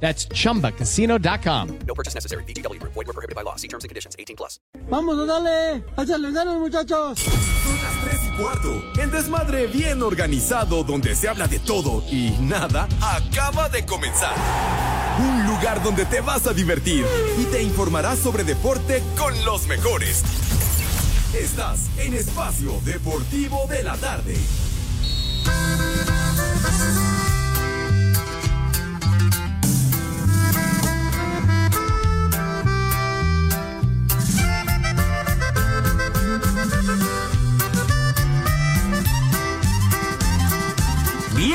That's chumbacasino.com. No purchase necessary. BGW. Void were prohibited by law. See terms and conditions. 18 plus. Vamos, dale. Échale ganas, muchachos. Son las 3 y cuarto. El desmadre bien organizado donde se habla de todo y nada acaba de comenzar. Un lugar donde te vas a divertir y te informarás sobre deporte con los mejores. Estás en Espacio Deportivo de la Tarde.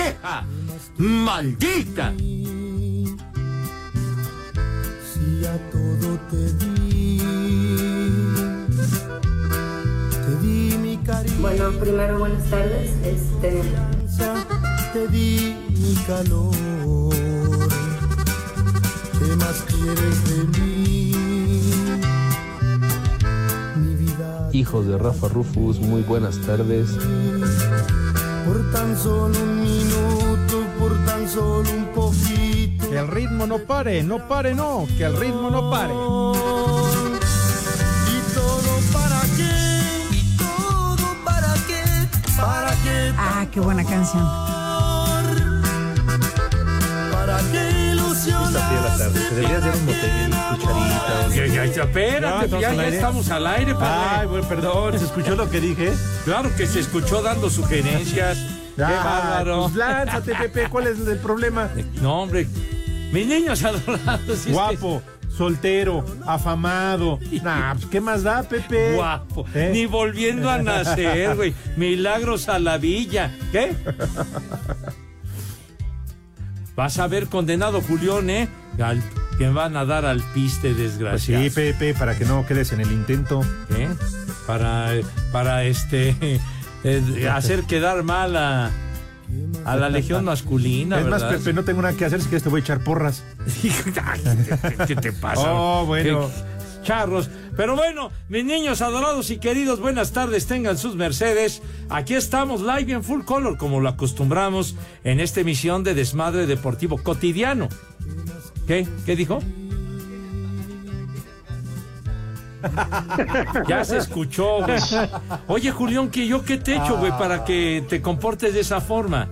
¡Vieja! ¡Maldita! Si a todo te di, te di mi cariño, Bueno, primero buenas tardes. Este, te di mi calor. ¿Qué más quieres de mí? Mi vida Hijos de Rafa Rufus, muy buenas tardes. Por tan solo un minuto, por tan solo un poquito. Que el ritmo no pare, no pare, no, que el ritmo no pare. ¿Y todo para qué? ¿Y todo para qué? ¿Para qué? Ah, qué buena canción. ¿Para qué ilusionar? Se debería hacer un botellín, cucharita. Ya, ya, ya, espérate, Ya, ya, estamos ya al aire. estamos al aire, padre. Ay, bueno, perdón, ¿se escuchó lo que dije? Claro que se escuchó dando sugerencias. ¡Qué bárbaro! Pues lánzate, Pepe, ¿cuál es el problema? No, hombre. Mis niños adorados. es Guapo, soltero, afamado. Nah, pues, ¿qué más da, Pepe? Guapo. ¿Eh? Ni volviendo a nacer, güey. Milagros a la villa. ¿Qué? Vas a ver condenado Julián, ¿eh? Al- que van a dar al piste, Pues desgraciado. sí, Pepe, para que no quedes en el intento. ¿Eh? Para, para este eh, hacer quedar mal a, a la legión masculina, es más, ¿verdad? Pepe, no tengo nada que hacer, si quieres te voy a echar porras. ¿Qué qué te pasa? Oh, bueno. Qué Charros. Pero bueno, mis niños adorados y queridos, buenas tardes, tengan sus mercedes. Aquí estamos live en full color, como lo acostumbramos en esta emisión de Desmadre Deportivo Cotidiano. ¿Qué? ¿Qué dijo? Ya se escuchó, güey. Oye, Julián, que yo qué te echo, güey, para que te comportes de esa forma.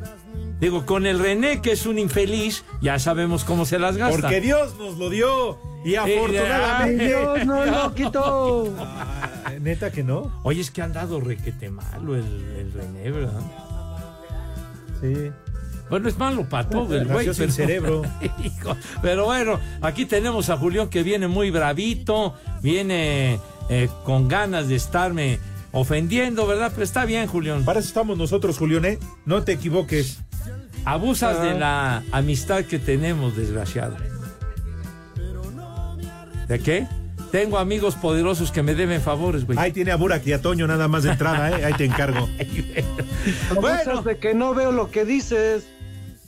Digo, con el René, que es un infeliz, ya sabemos cómo se las gasta. Porque Dios nos lo dio. Y afortunadamente. Dios no lo quitó. Neta que no. Oye, es que han dado requete malo el, el René, ¿verdad? Sí. Bueno, es malo para todo el güey. Sin cerebro. Pero bueno, aquí tenemos a Julián que viene muy bravito, viene eh, con ganas de estarme ofendiendo, ¿verdad? Pero está bien, Julián. Para eso estamos nosotros, Julián, ¿eh? No te equivoques. Abusas Ah. de la amistad que tenemos, desgraciado. ¿De qué? Tengo amigos poderosos que me deben favores, güey. Ahí tiene a Burak y a Toño nada más de entrada, ¿eh? Ahí te encargo. bueno, de que no veo lo que dices.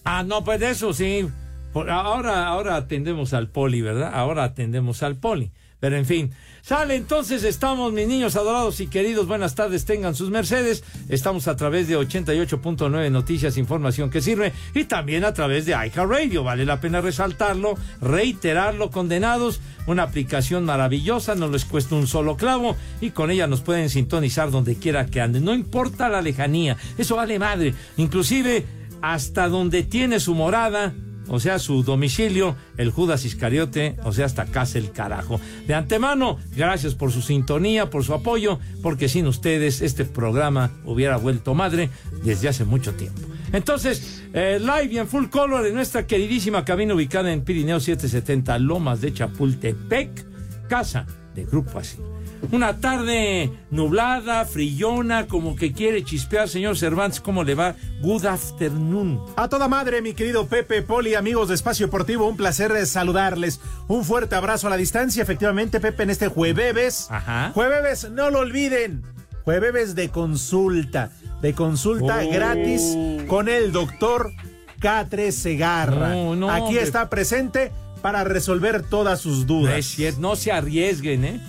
Ah, no, pues eso sí. Por- ahora, ahora atendemos al poli, ¿verdad? Ahora atendemos al poli. Pero en fin, sale entonces, estamos, mis niños adorados y queridos, buenas tardes, tengan sus mercedes. Estamos a través de 88.9 Noticias, información que sirve, y también a través de iHeartRadio. Vale la pena resaltarlo, reiterarlo, condenados. Una aplicación maravillosa, no les cuesta un solo clavo, y con ella nos pueden sintonizar donde quiera que anden. No importa la lejanía, eso vale madre. Inclusive hasta donde tiene su morada, o sea, su domicilio, el Judas Iscariote, o sea, hasta casa el carajo. De antemano, gracias por su sintonía, por su apoyo, porque sin ustedes este programa hubiera vuelto madre desde hace mucho tiempo. Entonces, eh, live y en full color en nuestra queridísima cabina ubicada en Pirineo 770 Lomas de Chapultepec, casa de Grupo Asir. Una tarde nublada, frillona, como que quiere chispear, señor Cervantes, ¿cómo le va? Good afternoon. A toda madre, mi querido Pepe, Poli, amigos de Espacio Deportivo, un placer de saludarles. Un fuerte abrazo a la distancia, efectivamente, Pepe, en este jueves. Ajá. Jueves, no lo olviden. Jueves de consulta, de consulta Oh. gratis con el doctor Catre Segarra. No, no, Aquí hombre. está presente para resolver todas sus No dudas. es cierto, no se arriesguen, ¿eh?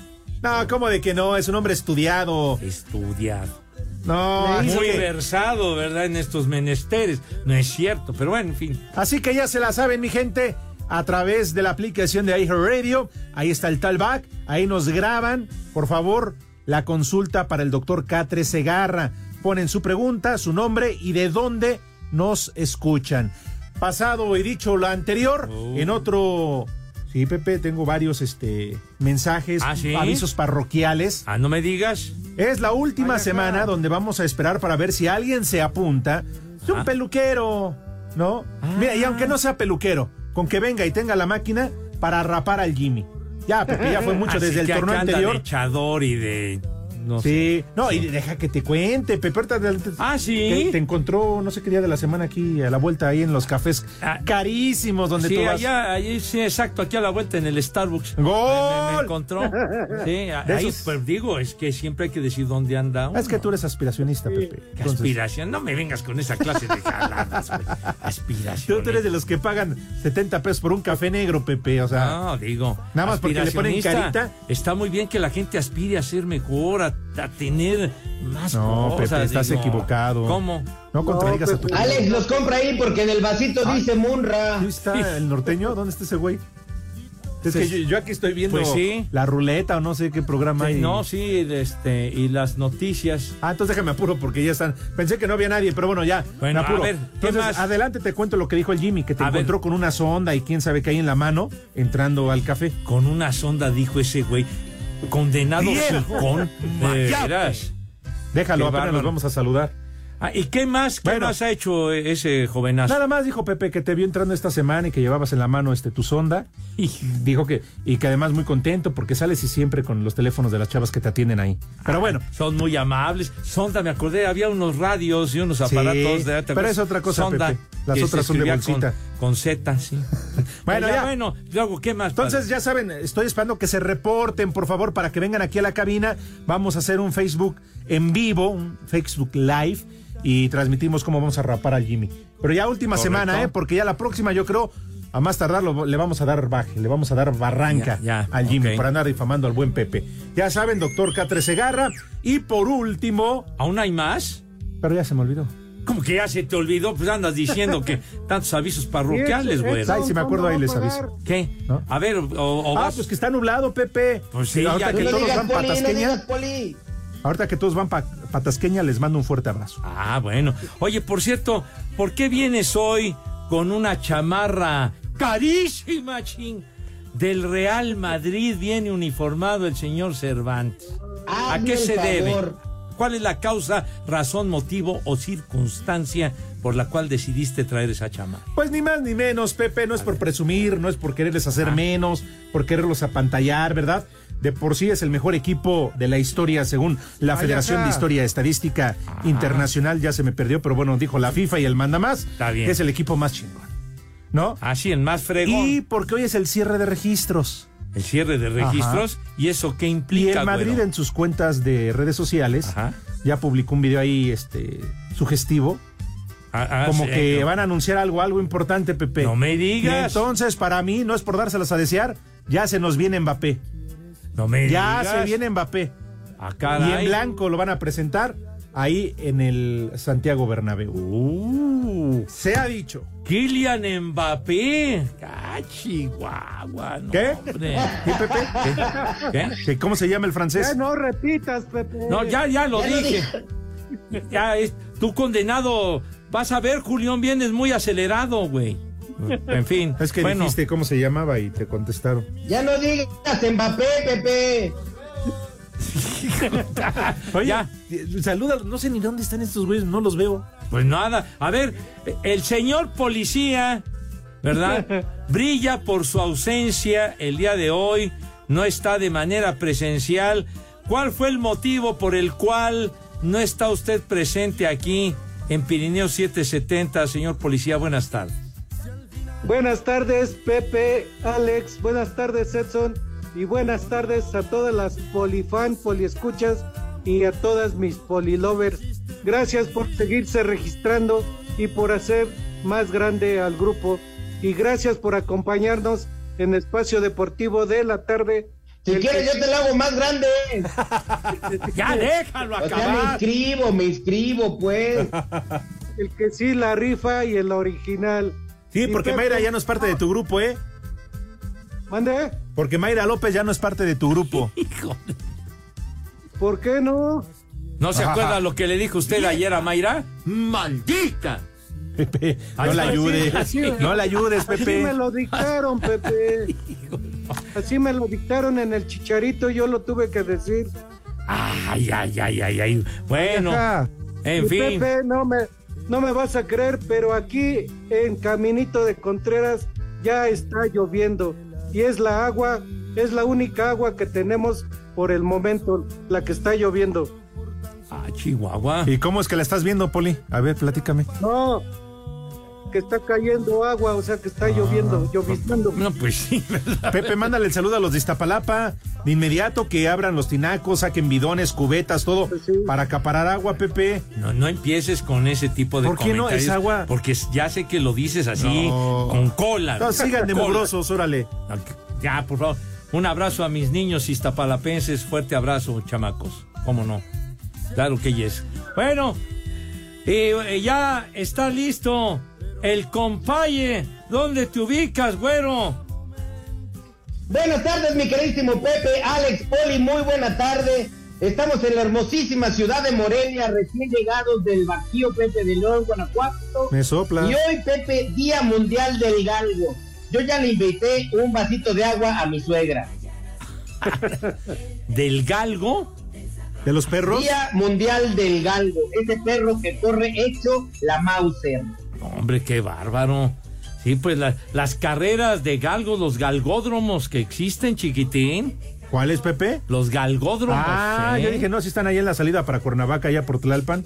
No, ¿cómo de que no? Es un hombre estudiado. Estudiado. No, Muy que, versado, ¿verdad? En estos menesteres. No es cierto, pero bueno, en fin. así que ya se la saben, mi gente, a través de la aplicación de iHeartRadio. Ahí está el talback. Ahí nos graban, por favor, la consulta para el doctor Catre Segarra. Ponen su pregunta, su nombre y de dónde nos escuchan. Pasado y dicho lo anterior, Oh. en otro. Sí, Pepe, tengo varios este, mensajes, ¿Ah, sí? avisos parroquiales. Ah, no me digas. Es la última semana donde vamos a esperar para ver si alguien se apunta. Es un Ah. peluquero, ¿no? Mira, y aunque no sea peluquero, con que venga y tenga la máquina para rapar al Jimmy. Ya, Pepe, ya fue mucho Así desde el torneo anterior. de echador y de. No sé. Sí, no, y deja que te cuente, Pepe. ahorita te- te- Ah, sí. Te encontró no sé qué día de la semana aquí a la vuelta ahí en los cafés Ah. carísimos donde Sí, tú vas. allá, allí, sí, exacto, aquí a la vuelta en el Starbucks. ¡Gol! Me, me- me encontró. Sí, ahí, esos- pues digo, es que siempre hay que decir dónde anda uno. Es que tú eres aspiracionista, Pepe. Entonces, aspiración. No me vengas con esa clase de jaladas. Aspiración. tú eres de los que pagan 70 pesos por un café negro, Pepe. O sea, No, digo. Nada más porque le ponen carita. Está muy bien que la gente aspire a ser mejor, a, a tener más No, cosas. Pepe, estás digo. equivocado. ¿Cómo? no contradigas a tu Alex los compra ahí porque en el vasito dice Munra. ¿Sí está el norteño? ¿Dónde está ese güey? Es que yo, yo aquí estoy viendo Pues sí. la ruleta o no sé qué programa Sí, hay. no, sí, este, y las noticias. Ah, entonces déjame apuro porque ya están. Pensé que no había nadie, pero bueno, ya. Bueno, me apuro. a ver, ¿qué entonces, más? adelante te cuento lo que dijo el Jimmy, que te A ver. encontró con una sonda y quién sabe qué hay en la mano entrando al café. Con una sonda, dijo ese güey. Condenado Viejo. con. Veras. Déjalo, apenas nos vamos a saludar. Ah, ¿Y qué más? ¿Qué Bueno. más ha hecho ese jovenazo? Nada más dijo Pepe que te vio entrando esta semana y que llevabas en la mano este tu sonda. Dijo que, y que además muy contento porque sales y siempre con los teléfonos de las chavas que te atienden ahí. Pero bueno, Son muy amables. Sonda, me acordé, había unos radios y unos Sí, aparatos. de, ¿te pero es otra cosa, Sonda, Pepe. Las otras son de bolsita. Con, con Z, sí. Bueno, Ya, ya. Bueno, luego, ¿qué más? Entonces, padre? ya saben, estoy esperando que se reporten, por favor, para que vengan aquí a la cabina. Vamos a hacer un Facebook en vivo, un Facebook Live, y transmitimos cómo vamos a rapar al Jimmy. Pero ya última Correcto. semana, ¿eh? Porque ya la próxima, yo creo, a más tardar lo- le vamos a dar baje, le vamos a dar barranca Ya, ya, al Jimmy para andar difamando al buen Pepe. Ya saben, doctor Catre Segarra. Y por último, ¿Aún hay más? pero ya se me olvidó. Como que ya se te olvidó, pues andas diciendo que tantos avisos parroquiales, güey. Ay, si me acuerdo, ahí les aviso. ¿Qué? ¿No? A ver, o, o Ah, vas- pues que está nublado, Pepe. Pues sí, ya ahorita que- todos van digas poli. Ahorita que todos van pa patasqueña, les mando un fuerte abrazo. Ah, bueno. Oye, por cierto, ¿por qué vienes hoy con una chamarra carísima, ching? Del Real Madrid viene uniformado el señor Cervantes. ¿A qué se debe? ¿Cuál es la causa, razón, motivo o circunstancia por la cual decidiste traer esa chamarra? Pues ni más ni menos, Pepe, no es por presumir, no es por quererles hacer Ah. menos, por quererlos apantallar, ¿verdad? De por sí es el mejor equipo de la historia según la Federación de Historia Estadística Internacional, ya se me perdió, pero bueno, dijo la FIFA y el manda más, Está bien. que es el equipo más chingón, ¿no? Así, el más fregón. Y porque hoy es el cierre de registros. El cierre de registros. ¿Y eso qué Y implica, el Madrid en sus cuentas de redes sociales Ajá. ya publicó un video ahí este sugestivo, Ah, ah, como sí, que no. van a anunciar algo, algo importante, Pepe. No me Y digas. entonces, para mí, no es por dárselas a desear, ya se nos viene Mbappé. No me Ya digas. se viene Mbappé. Ah, Y en blanco lo van a presentar ahí en el Santiago Bernabéu. Uh, Se ha dicho. Kylian Mbappé. Ah, Chihuahua. no, ¿Qué? hombre. ¿Sí, Pepe? ¿Qué? ¿Que ¿Cómo se llama el francés? no repitas, Pepe. No, ya, ya lo Ya lo dije. Ya, es, tú condenado. Vas a ver, Julián, vienes muy acelerado, güey. En fin. Es que bueno, dijiste cómo se llamaba y te contestaron. Ya no digas Mbappé, Pepe. Oye, Ya. saluda, no sé ni dónde están estos güeyes, no los veo. Pues nada. A ver, el señor policía, ¿verdad? Brilla por su ausencia el día de hoy. no está de manera presencial. ¿Cuál fue el motivo por el cual no está usted presente aquí en Pirineo 770, señor policía? Buenas tardes. Buenas tardes, Pepe, Alex. Buenas tardes, Edson. Y buenas tardes a todas las polifan, poliescuchas y a todas mis polilovers. Gracias por seguirse registrando y por hacer más grande al grupo. Y gracias por acompañarnos en Espacio Deportivo de la tarde. Si quieres, yo te lo hago más grande. ya déjalo O sea, me acabar. inscribo, me inscribo, pues. El que sí la rifa y el original. Sí, Y porque Mayra ya no es parte de tu grupo, ¿eh? ¿Mande? Porque Mayra López ya no es parte de tu grupo. ¿Por qué no? ¿No se acuerda lo que le dijo usted ayer a Mayra? ¡Maldita! Pepe, no la Así- ayudes. así- No la ayudes, Así Pepe. me lo dictaron, Pepe. Así me lo dictaron en el chicharito, yo lo tuve que decir. Ay, ay, ay, ay, ay. Bueno, Ajá. en Y fin. Pepe, no me, no me vas a creer, pero aquí en Caminito de Contreras ya está lloviendo. Y es la agua, es la única agua que tenemos por el momento, la que está lloviendo. Ah, Chihuahua. ¿Y cómo es que la estás viendo, Poli? A ver, platícame. No, que está cayendo agua, o sea que está lloviendo, lloviznando. No, pues sí, ¿verdad? Pepe, mándale el saludo a los de Iztapalapa. De inmediato que abran los tinacos, saquen bidones, cubetas, todo Pues sí. para acaparar agua, Pepe. No, no empieces con ese tipo de ¿Por qué no? Es agua. Porque ya sé que lo dices así, No. con cola. No, sigan de mugrosos, órale. Ya, por favor. Un abrazo a mis niños iztapalapenses. Fuerte abrazo, chamacos. ¿Cómo no? Claro que yes. Bueno, eh, eh, ya está listo el compaye. ¿Dónde te ubicas, güero? Buenas tardes, mi queridísimo Pepe, Alex, Poli, muy buena tarde. Estamos en la hermosísima ciudad de Morelia, recién llegados del Bajío, Pepe de León, Guanajuato. Me sopla. Y hoy, Pepe, Día Mundial del Galgo. Yo ya le invité un vasito de agua a mi suegra. ¿Del galgo? ¿De los perros? Día Mundial del Galgo. Ese perro que corre hecho la Mauser. Hombre, qué bárbaro. Sí, pues la- las carreras de galgos, los galgódromos que existen, chiquitín. ¿Cuál es, Pepe? Los galgódromos. Ah, ¿eh? yo dije, no, si están ahí en la salida para Cuernavaca, allá por Tlalpan.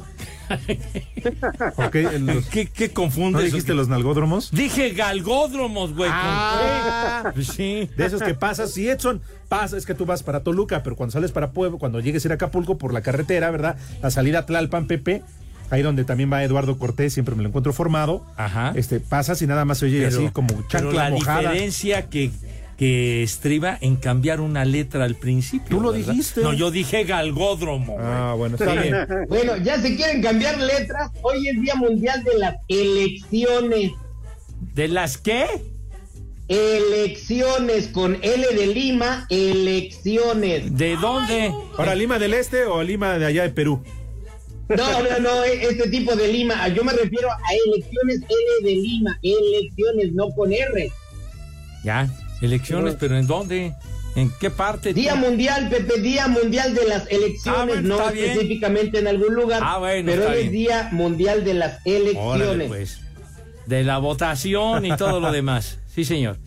¿Por qué? Los- ¿Qué, qué ¿No confundes? dijiste los nalgódromos? Dije galgódromos, güey. ¿con Ah. sí. De esos que pasas, si Edson pasa, es que tú vas para Toluca, pero cuando sales para Puebla, cuando llegues a ir a Acapulco por la carretera, ¿verdad? La salida a Tlalpan, Pepe, ahí donde también va Eduardo Cortés, siempre me lo encuentro formado. Ajá. Este, pasas y nada más se oye Pero- así como pero chancla la mojada. diferencia que, que estriba en cambiar una letra al principio. Tú lo ¿verdad? dijiste. No, yo dije galgódromo. Ah, bueno, está bien. Bueno, ya se quieren cambiar letras. Hoy es Día Mundial de las Elecciones. ¿De las qué? Elecciones con L de Lima, elecciones. ¿De dónde? ¿Para Lima del Este o Lima de allá de Perú? No, no, no, este tipo de Lima. Yo me refiero a elecciones L de Lima, elecciones, no con R. Ya, elecciones, pero ¿en dónde? ¿En qué parte? Día Mundial, Pepe, Día Mundial de las Elecciones, Ah, bueno, no bien. específicamente en algún lugar, Ah, bueno, pero es bien. Día Mundial de las Órale, Elecciones. pues. De la votación y todo lo demás. Sí, señor.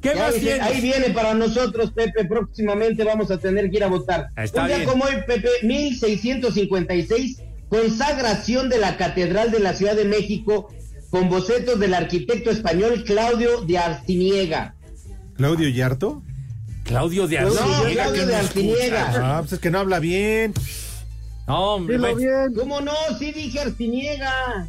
¿Qué más dice, ahí viene para nosotros, Pepe. Próximamente vamos a tener que ir a votar. Está Un día bien. como hoy, Pepe, 1656, consagración de la Catedral de la Ciudad de México con bocetos del arquitecto español Claudio de Arciniega. ¿Claudio Yarto? Claudio de No, Arciniega. Claudio de Arciniega. Ah, pues es que no habla bien. No, hombre, Dilo bien. ¿Cómo no? Sí dije Arciniega.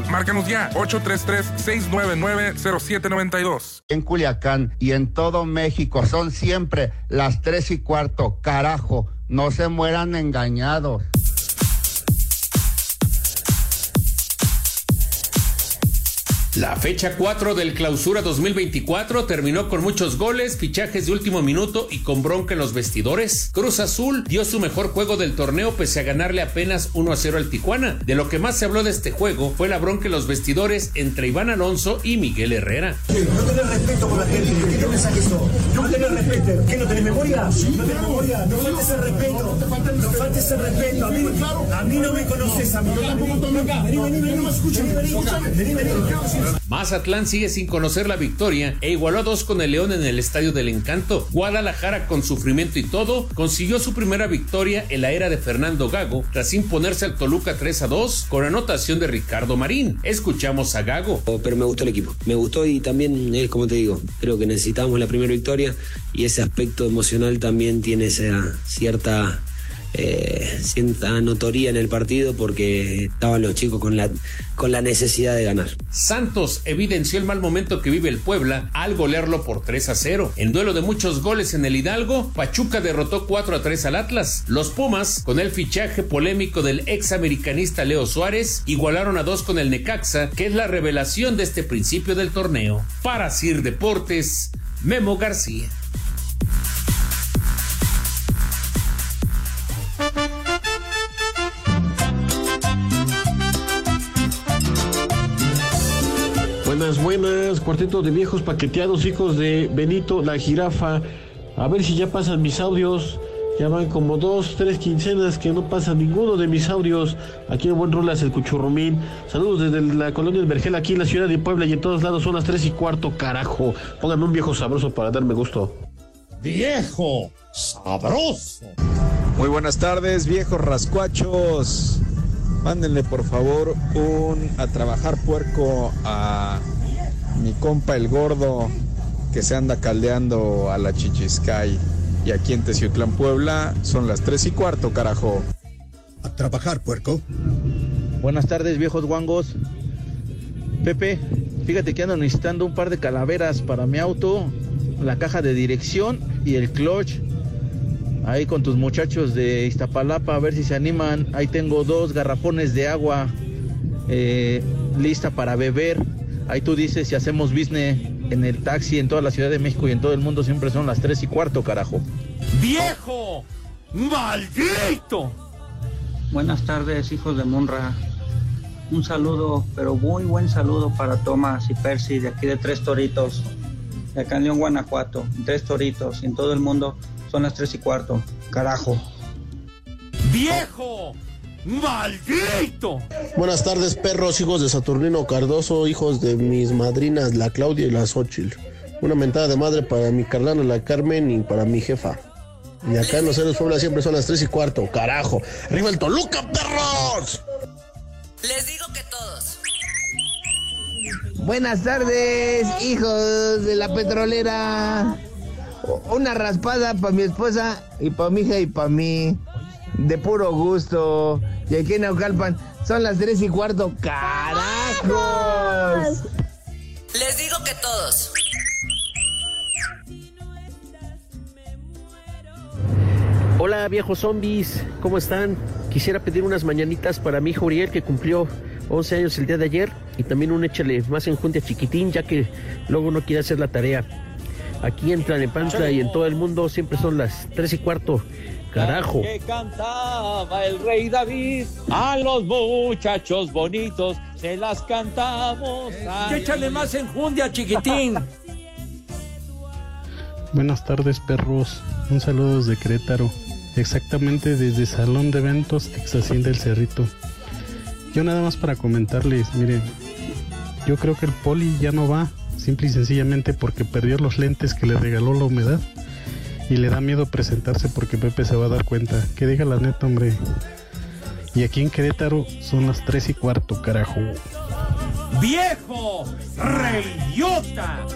Márcanos ya, 833-699-0792. En Culiacán y en todo México son siempre las tres y cuarto. Carajo, no se mueran engañados. La fecha 4 del clausura 2024 terminó con muchos goles, fichajes de último minuto y con bronca en los vestidores. Cruz Azul dio su mejor juego del torneo pese a ganarle apenas 1 a 0 al Tijuana. De lo que más se habló de este juego fue la bronca en los vestidores entre Iván Alonso y Miguel Herrera. No tenés respeto con la gente, ¿qué? No tenés respeto, ¿qué no memoria? No tenés memoria, no faltes el respeto, no faltes el respeto, a mí, a mí no me conoces, a mí Vení, vení, vení, me escuches, vení, vení, vení, vení. Mazatlán sigue sin conocer la victoria e igualó a dos con el León en el Estadio del Encanto. Guadalajara, con sufrimiento y todo, consiguió su primera victoria en la era de Fernando Gago tras imponerse al Toluca 3 a 2 con anotación de Ricardo Marín. Escuchamos a Gago. Pero me gustó el equipo, me gustó y también, es como te digo, creo que necesitamos la primera victoria y ese aspecto emocional también tiene esa cierta eh, cierta notoría en el partido porque estaban los chicos con la, con la necesidad de ganar. Santos evidenció el mal momento que vive el Puebla al golearlo por 3 a 0. En duelo de muchos goles en el Hidalgo, Pachuca derrotó 4 a 3 al Atlas. Los Pumas, con el fichaje polémico del ex americanista Leo Suárez, igualaron a 2 con el Necaxa, que es la revelación de este principio del torneo. Para Sir Deportes, Memo García. Buenas, buenas, cuarteto de viejos paqueteados, hijos de Benito la jirafa. A ver si ya pasan mis audios. Ya van como dos, tres quincenas que no pasa ninguno de mis audios. Aquí en Buen Rolas, el Cuchurrumín. Saludos desde la colonia del Vergel, aquí en la ciudad de Puebla y en todos lados son las tres y cuarto, carajo. Pónganme un viejo sabroso para darme gusto. Viejo sabroso. Muy buenas tardes, viejos rascuachos. Mándenle por favor un a trabajar puerco a mi compa el gordo que se anda caldeando a la Chichiscay. Y aquí en Teciutlán, Puebla, son las tres y cuarto, carajo. A trabajar, puerco. Buenas tardes, viejos guangos. Pepe, fíjate que ando necesitando un par de calaveras para mi auto, la caja de dirección y el clutch. Ahí con tus muchachos de Iztapalapa, a ver si se animan. Ahí tengo dos garrafones de agua eh, lista para beber. Ahí tú dices si hacemos business en el taxi en toda la Ciudad de México y en todo el mundo siempre son las tres y cuarto, carajo. ¡Viejo! ¡Maldito! Buenas tardes, hijos de Munra. Un saludo, pero muy buen saludo para Tomás y Percy de aquí de Tres Toritos, de acá en León, Guanajuato. Tres Toritos y en todo el mundo son las tres y cuarto. Carajo. ¡Viejo! ¡Maldito! Buenas tardes, perros, hijos de Saturnino Cardoso, hijos de mis madrinas, la Claudia y la Xochitl. Una mentada de madre para mi carnal, la Carmen, y para mi jefa. Y acá en los Héroes Puebla siempre son las tres y cuarto, carajo. ¡Arriba el Toluca, perros! Les digo que todos. Buenas tardes, hijos de la petrolera. Una raspada para mi esposa y para mi hija y para mí. De puro gusto. Y aquí en Naucalpan son las tres y cuarto. ¡Carajos! Les digo que todos. Hola viejos zombies, ¿cómo están? Quisiera pedir unas mañanitas para mi hijo Uriel que cumplió 11 años el día de ayer y también un échale más enjundia chiquitín ya que luego no quiere hacer la tarea. Aquí en Tlanepantla y en todo el mundo siempre son las 3 y cuarto. Carajo. Que cantaba el rey David a los muchachos bonitos, se las cantamos. Que échale más enjundia, chiquitín. Buenas tardes, perros. Un saludo desde Querétaro. Exactamente desde Salón de Eventos Texasín del Cerrito. Yo nada más para comentarles, miren, yo creo que el poli ya no va, simple y sencillamente porque perdió los lentes que le regaló la humedad y le da miedo presentarse porque Pepe se va a dar cuenta. Que diga la neta, hombre. Y aquí en Querétaro son las tres y cuarto, carajo. ¡Viejo! ¡Reyota!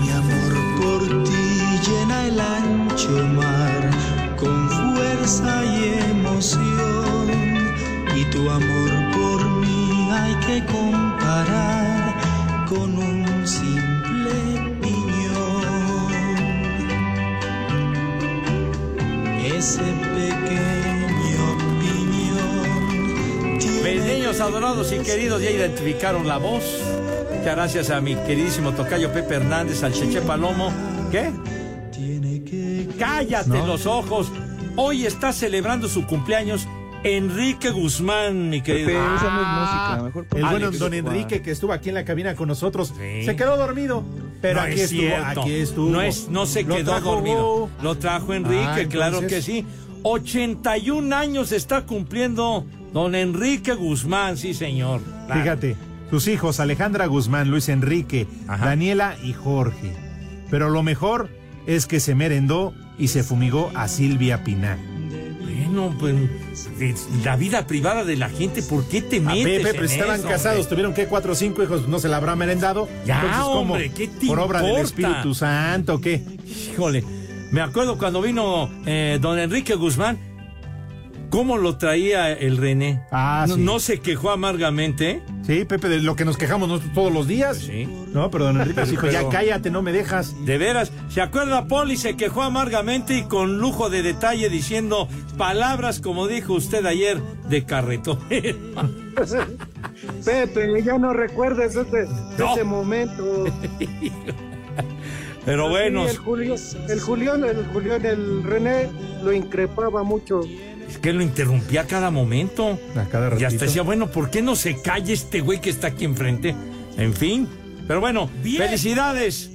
Mi amor por ti llena el ancho mar con fuerza y emoción. Y tu amor por mí hay que comparar con un simple Ese pequeño piñón. Pequeños niños adorados y queridos, ya identificaron la voz. Muchas gracias a mi queridísimo tocayo Pepe Hernández, al Cheche Palomo. ¿Qué? Cállate ¿No? los ojos. Hoy está celebrando su cumpleaños Enrique Guzmán, mi querido. Pepe, esa no es Ah, música, mejor pon- El bueno don. Enrique que estuvo aquí en la cabina con nosotros se quedó dormido. Pero No aquí es estuvo, aquí estuvo. No, es, no se quedó trajo dormido. Lo trajo Enrique, Ah, claro que sí. 81 años está cumpliendo don Enrique Guzmán, sí, señor. Claro. Fíjate, sus hijos Alejandra Guzmán, Luis Enrique, Daniela y Jorge. Pero lo mejor es que se merendó y se fumigó a Silvia Pinal. Pues la vida privada de la gente, ¿por qué te A metes Pepe, en pero estaban eso, casados, hombre? tuvieron que cuatro o cinco hijos, no se la habrá merendado. Ya, Entonces, ¿cómo? hombre, ¿qué te ¿Por obra del? Espíritu Santo qué? Híjole, me acuerdo cuando vino eh, don Enrique Guzmán, cómo lo traía el René. Ah, no, sí. no se quejó amargamente. Sí, Pepe, de lo que nos quejamos nosotros todos los días. Sí. No, pero don Enrique dijo, ya Pero- cállate, no me dejas. De veras, ¿se acuerda Poli? Se quejó amargamente y con lujo de detalle diciendo palabras como dijo usted ayer de carretón. Pepe, ya no recuerdes ese, No. ese momento. Pero bueno, Sí, el Julián, el Julián, el Julián, el René lo increpaba mucho. Es que lo interrumpía a cada momento. A cada Y hasta ratito. decía, bueno, ¿por qué no se calla este güey que está aquí enfrente? En fin. Pero bueno, felicidades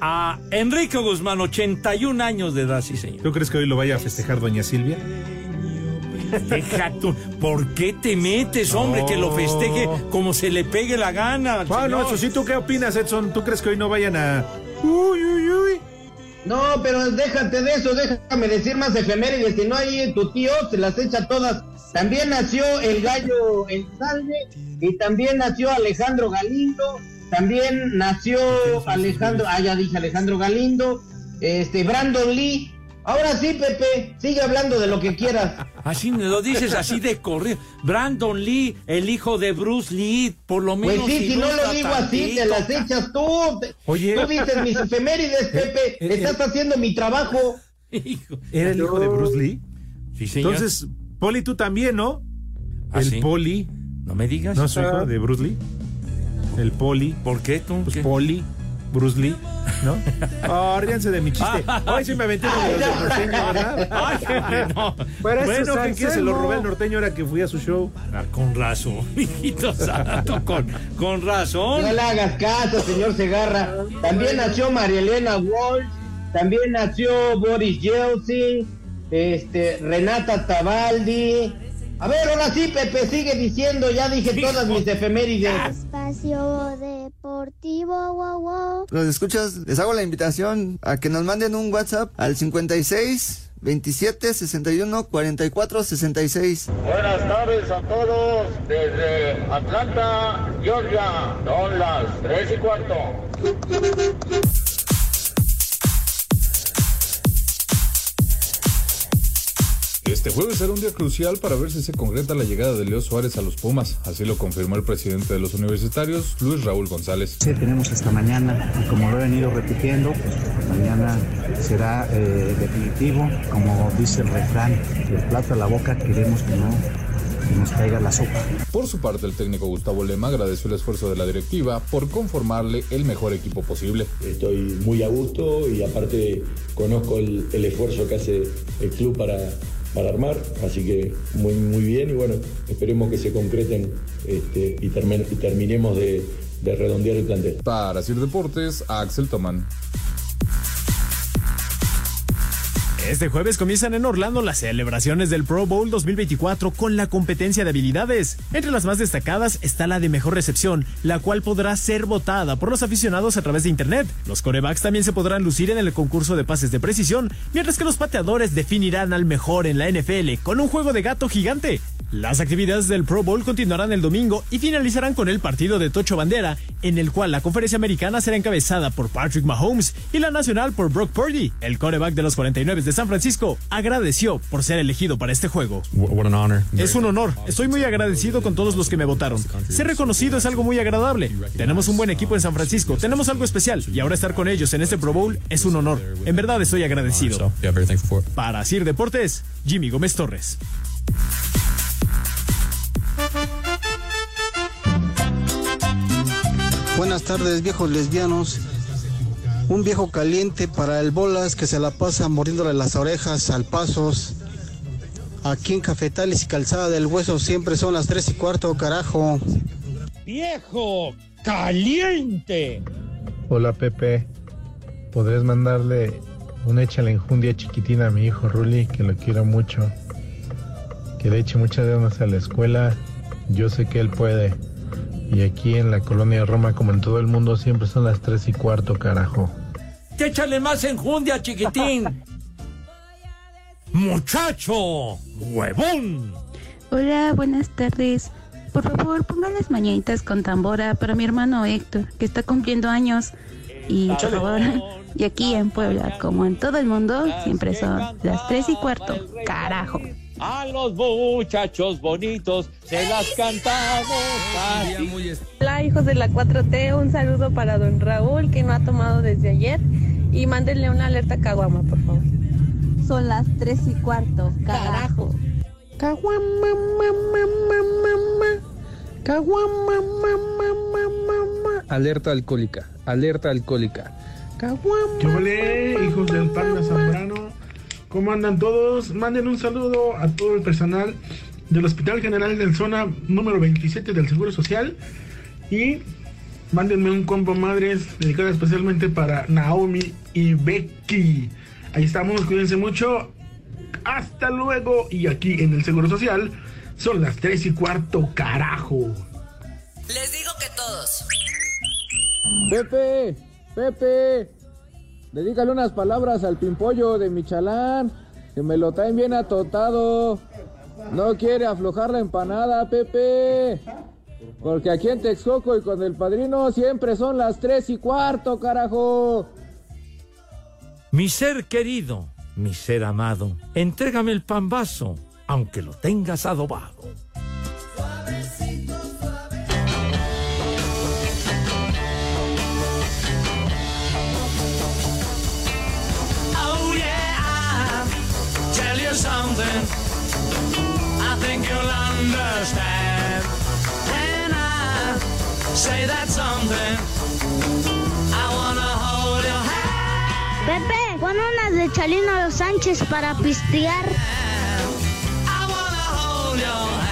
a Enrique Guzmán, 81 años de edad, sí, señor. ¿Tú crees que hoy lo vaya a festejar doña Silvia? Deja tú, ¿por qué te metes, hombre, que lo festeje como se le pegue la gana? al no, señor? eso sí, ¿tú qué opinas, Edson? ¿Tú crees que hoy no vayan a... Uy, uy, uy. No, pero déjate de eso, déjame decir más efemérides, si no ahí tu tío se las echa todas. También nació el gallo El Salve y también nació Alejandro Galindo, también nació Alejandro, ah ya dije Alejandro Galindo, este Brandon Lee. Ahora sí, Pepe, sigue hablando de lo que quieras. Así me lo dices así de corrido. Brandon Lee, el hijo de Bruce Lee, por lo menos. Pues sí, si no lo digo así, te las echas tú. Oye. Tú dices mis efemérides, Pepe, eh, estás haciendo mi trabajo. ¿Era el hijo de Bruce Lee? Sí, señor. Entonces, Poli, tú también, ¿no? ¿Ah, el sí? Poli. No me digas. ¿No es su hijo de Bruce Lee? El Poli. ¿Por qué tú? Pues ¿Qué? Poli, Bruce Lee, ¿no? Oh, ríanse de mi chiste. Hoy sí me aventé de los norteño, ¿verdad? Ay, no. Bueno, eso es ¿qué quieres? Se lo robé al norteño ahora que fui a su show. Ah, con razón, hijito santo, con, con razón. No le hagas caso, señor Segarra. También nació María Elena Walsh, también nació Boris Yeltsin, este, Renata Tabaldi. A ver, ahora sí, Pepe, sigue diciendo, ya dije todas mis efemérides. Espacio Deportivo, wow, wow. Los escuchas, les hago la invitación a que nos manden un WhatsApp al 56 27 61 44 66. Buenas tardes a todos desde Atlanta, Georgia. Son las 3 y cuarto. Este jueves será un día crucial para ver si se concreta la llegada de Leo Suárez a los Pumas, así lo confirmó el presidente de los universitarios, Luis Raúl González. Sí, tenemos hasta mañana y como lo he venido repitiendo, mañana será eh, definitivo, como dice el refrán, el plato a la boca queremos que no que nos caiga la sopa. Por su parte, el técnico Gustavo Lema agradeció el esfuerzo de la directiva por conformarle el mejor equipo posible. Estoy muy a gusto y aparte conozco el, el esfuerzo que hace el club para, para armar, así que muy, muy bien y bueno, esperemos que se concreten este, y, terminemos de, de redondear el plantel. Para Sir Deportes, Axel Tomán. Este jueves comienzan en Orlando las celebraciones del Pro Bowl 2024 con la competencia de habilidades. Entre las más destacadas está la de mejor recepción, la cual podrá ser votada por los aficionados a través de internet. Los corebacks también se podrán lucir en el concurso de pases de precisión, mientras que los pateadores definirán al mejor en la NFL con un juego de gato gigante. Las actividades del Pro Bowl continuarán el domingo y finalizarán con el partido de Tocho Bandera, en el cual la conferencia americana será encabezada por Patrick Mahomes y la nacional por Brock Purdy. El coreback de los 49 de San Francisco agradeció por ser elegido para este juego. Es un honor. Estoy muy agradecido con todos los que me votaron. Ser reconocido es algo muy agradable. Tenemos un buen equipo en San Francisco. Tenemos algo especial. Y ahora estar con ellos en este Pro Bowl es un honor. En verdad estoy agradecido. Para Sir Deportes, Jimmy Gómez Torres. Buenas tardes, viejos lesbianos. Un viejo caliente para el bolas que se la pasa mordiéndole las orejas al pasos. Aquí en Cafetales y Calzada del Hueso siempre son las tres y cuarto, carajo. ¡Viejo caliente! Hola Pepe, ¿podrías mandarle una echa la enjundia chiquitina a mi hijo Ruli, que lo quiero mucho? Que le eche muchas ganas a la escuela, yo sé que él puede. Y aquí en la colonia Roma, como en todo el mundo, siempre son las tres y cuarto, carajo. Échale más enjundia, chiquitín. Muchacho, huevón. Hola, buenas tardes. Por favor, pongan las mañanitas con tambora para mi hermano Héctor, que está cumpliendo años. Y por favor, y aquí en Puebla, como en todo el mundo, siempre son las tres y cuarto. Carajo. A los muchachos bonitos se las cantamos así. Hola, hijos de la 4T, un saludo para don Raúl, que no ha tomado desde ayer. Y mándenle una alerta a Caguama, por favor. Son las tres y cuarto. Carajo. Caguama, mamá, mamá, Caguama, mamá, mamá. Alerta alcohólica, alerta alcohólica. Caguama. ¿Qué ole, hijos del Panda Zambrano? ¿Cómo andan todos? Manden un saludo a todo el personal del Hospital General del Zona número 27 del Seguro Social. Y mándenme un combo madres dedicado especialmente para Naomi y Becky. Ahí estamos, cuídense mucho. Hasta luego. Y aquí en el Seguro Social son las 3 y cuarto, carajo. Les digo que todos. Pepe, Pepe, dedícale unas palabras al pimpollo de Michalán, que me lo traen bien atotado. No quiere aflojar la empanada, Pepe. Porque aquí en Texcoco y con el padrino siempre son las tres y cuarto, carajo. Mi ser querido, mi ser amado, entrégame el pambazo, aunque lo tengas adobado. You something. I think you'll understand. When I say that something, I wanna hold your hand. Pepe, pon unas de Chalino Los Sánchez para pistear.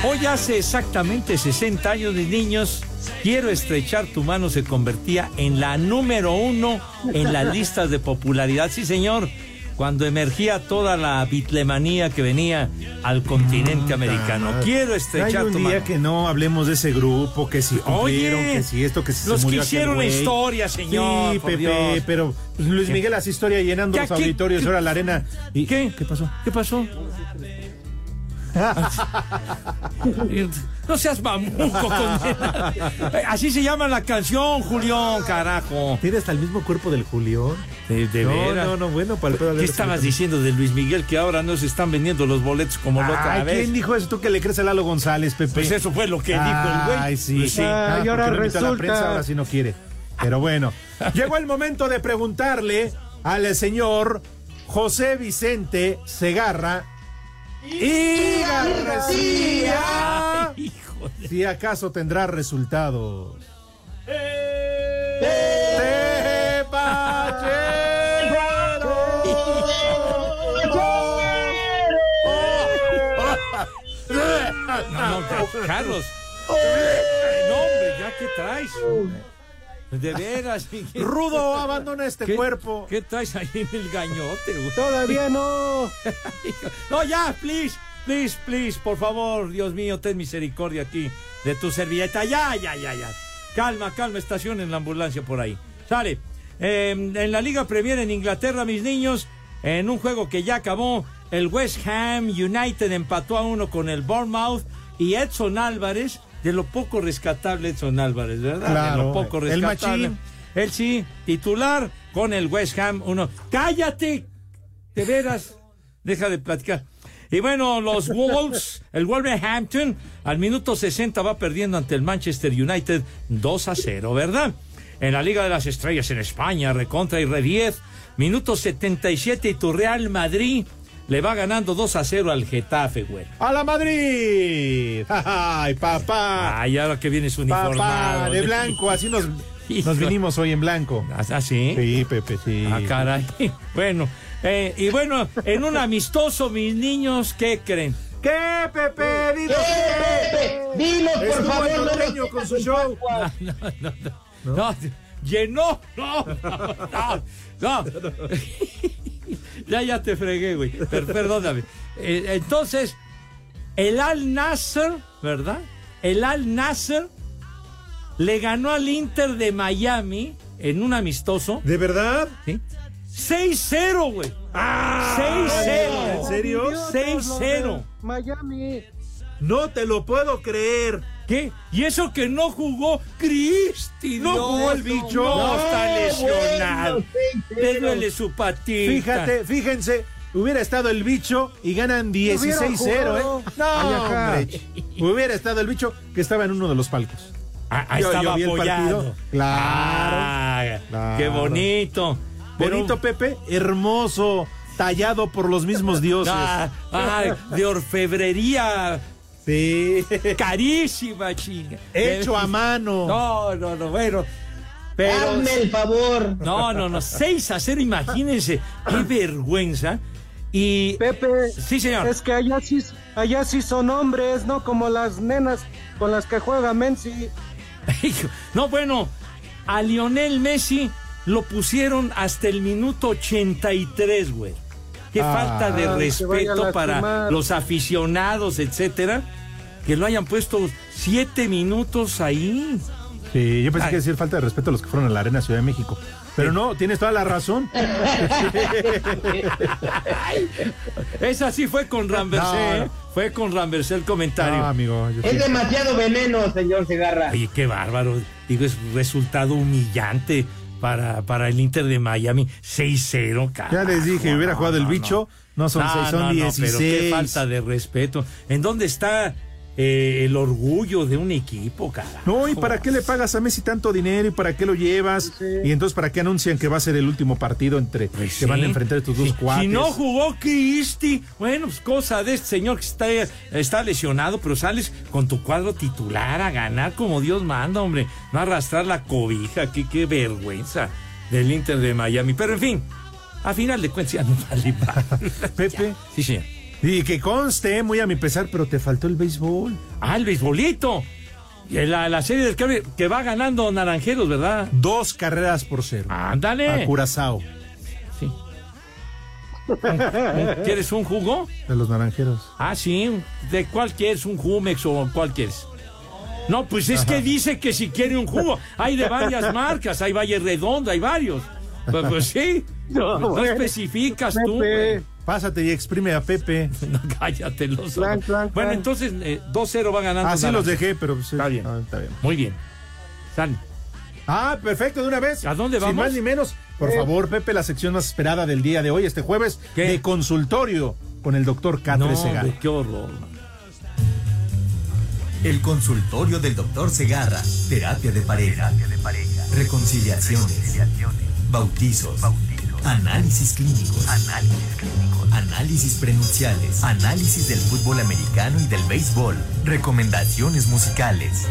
Hoy hace exactamente 60 años de niños, Quiero estrechar tu mano se convertía en la número uno en las listas de popularidad. Sí, señor. Cuando emergía toda la bitlemanía que venía al continente americano. Quiero estrechar Hay un tu día que no hablemos de ese grupo, que si cumplieron, Oye, que si esto, que si los se murió que hicieron güey. historia, señor, Sí, por Pepe, Dios. pero pues, Luis. Miguel hace historia llenando ¿Qué- los auditorios, qué- ahora la arena. Y, ¿Qué? ¿Qué pasó? ¿Qué pasó? No seas mamuco con Así se llama la canción, Julián, carajo. Tiene hasta el mismo cuerpo del Julián. De, de No, veras. no, no, bueno, para el pedo de ¿Qué la estabas diciendo de Luis Miguel que ahora no se están vendiendo los boletos como la otra Ay, vez? ¿quién dijo eso? ¿Tú que le crees a Lalo González, Pepe? Pues eso fue lo que dijo el güey. Ay, sí. Pues sí. Ah, y ahora no a la resulta- prensa, ahora sí no quiere. Pero bueno, llegó el momento de preguntarle al señor José Vicente Segarra y García si acaso tendrá resultados. No, no, Carlos. No, hombre, ya que traes. De veras. Rudo, abandona este ¿Qué- cuerpo. ¿Qué traes ahí en el gañote? güey? Todavía no. No, ya, please, please, please, por favor, Dios mío, ten misericordia aquí de tu servilleta. Ya, ya, ya, ya. Calma, calma, estacionen la ambulancia por ahí. Sale. Eh, en la Liga Premier en Inglaterra, mis niños, en un juego que ya acabó, el West Ham United empató a uno con el Bournemouth y Edson Álvarez, de lo poco rescatable Edson Álvarez, ¿verdad? de lo poco el rescatable. machín. Él sí, titular con el West Ham uno. ¡Cállate! De veras, deja de platicar. Y bueno, los Wolves, el Wolverhampton, al minuto 60 va perdiendo ante el Manchester United 2 a 0, ¿verdad? En la Liga de las Estrellas en España, recontra y re 10, minuto 77 y tu Real Madrid le va ganando 2 a 0 al Getafe, güey. ¡A la Madrid! ¡Ay, papá! Ay, ahora que vienes uniformado. Papá, de blanco, así nos, nos vinimos hoy en blanco. ¿Ah, sí? Sí, Pepe, sí. Ah, caray. Bueno, eh, y bueno, en un amistoso, mis niños, ¿qué creen? ¿Qué, Pepe? Dinos ¿Qué, Pepe? Dinos, por Estuvo favor, el no con su show. No, no, no. no, llenó. No, no, no. Ya, ya te fregué, güey. Per- perdóname. Eh, entonces, el Al Nasser, ¿verdad? El Al Nasser le ganó al Inter de Miami en un amistoso. ¿De verdad? ¿Sí? 6-0, güey. 6-0. ¿En serio? 6-0. Miami. No te lo puedo creer. ¿Qué? Y eso que no jugó Cristi. No jugó el bicho. No, está No, lesionado. bueno, duele su patita. Fíjate, fíjense, hubiera estado el bicho y ganan 16-0, jugado. ¿eh? No, Ay, acá. hombre. Hubiera estado el bicho que estaba en uno de los palcos. Ah, ah, Yo- estaba yo vi el apoyando. partido. Claro. Ah, Claro. Qué bonito. Pero- Bonito, Pepe, hermoso, tallado por los mismos dioses. Ah, ah, de orfebrería Sí. carísima, chinga. Hecho a mano. No, no, no, bueno. Pero. Hazme el favor. No, no, no. 6 a 0, imagínense. Qué vergüenza. Y. Pepe. Sí, señor. Es que allá sí, allá sí son hombres, no como las nenas con las que juega. Hijo, No, bueno, a Lionel Messi lo pusieron hasta el minuto 83, güey. Qué Ah. falta de respeto para los aficionados, etcétera, que lo hayan puesto siete minutos ahí. Sí, yo pensé Ay. que decir falta de respeto a los que fueron a la Arena Ciudad de México. Pero no, tienes toda la razón. Esa sí fue con Ramversé, No. fue con Ramversé el comentario. No, amigo. yo Es sí. demasiado veneno, señor Segarra. Oye, qué bárbaro. Digo, es resultado humillante para, para el Inter de Miami. 6-0, Ya les dije, hubiera jugado el bicho. No son No, seis, son no, no, 16. pero qué falta de respeto. ¿En dónde está eh, el orgullo de un equipo, carajo? No, ¿y para qué le pagas a Messi tanto dinero y para qué lo llevas? Y entonces, ¿para qué anuncian que va a ser el último partido entre Pues que van a sí. enfrentar estos dos Si- cuates? Si no jugó Cristi, bueno, pues cosa de este señor que está, está lesionado, pero sales con tu cuadro titular a ganar como Dios manda, hombre. No arrastrar la cobija, qué, qué vergüenza del Inter de Miami. Pero en fin, a final de cuentas ya no vale. Pepe. Sí, señor. Y que conste, muy a mi pesar, pero te faltó el béisbol. Ah, el beisbolito. Y La, la serie del Caribe que va ganando Naranjeros, ¿verdad? Dos carreras por cero. Ándale. A Curazao, Sí. ¿Quieres un jugo? de los naranjeros. Ah, sí. ¿De cuál quieres? ¿Un Jumex o cuál quieres? No, pues es que dice que si quiere un jugo. Hay de varias marcas. Hay Valle Redondo, hay varios. Pues, pues sí. No, Pues no bueno. especificas tú. Pepe. Pásate y exprime a Pepe. No, cállate los Plan, ojos. plan, Bueno, plan. entonces eh, 2-0 va ganando. Así los dejé, pero pues, Está bien. ah, está bien. Muy bien. Sal. Ah, perfecto, de una vez. ¿A dónde Sin vamos? más ni menos. Por Eh. favor, Pepe, la sección más esperada del día de hoy, este jueves, ¿Qué? de consultorio con el doctor Catre No, Segarra. qué horror. El consultorio del doctor Segarra. Terapia de pareja. Reconciliaciones. Bautizos. Análisis clínicos. Análisis prenupciales. Análisis del fútbol americano y del béisbol. Recomendaciones musicales.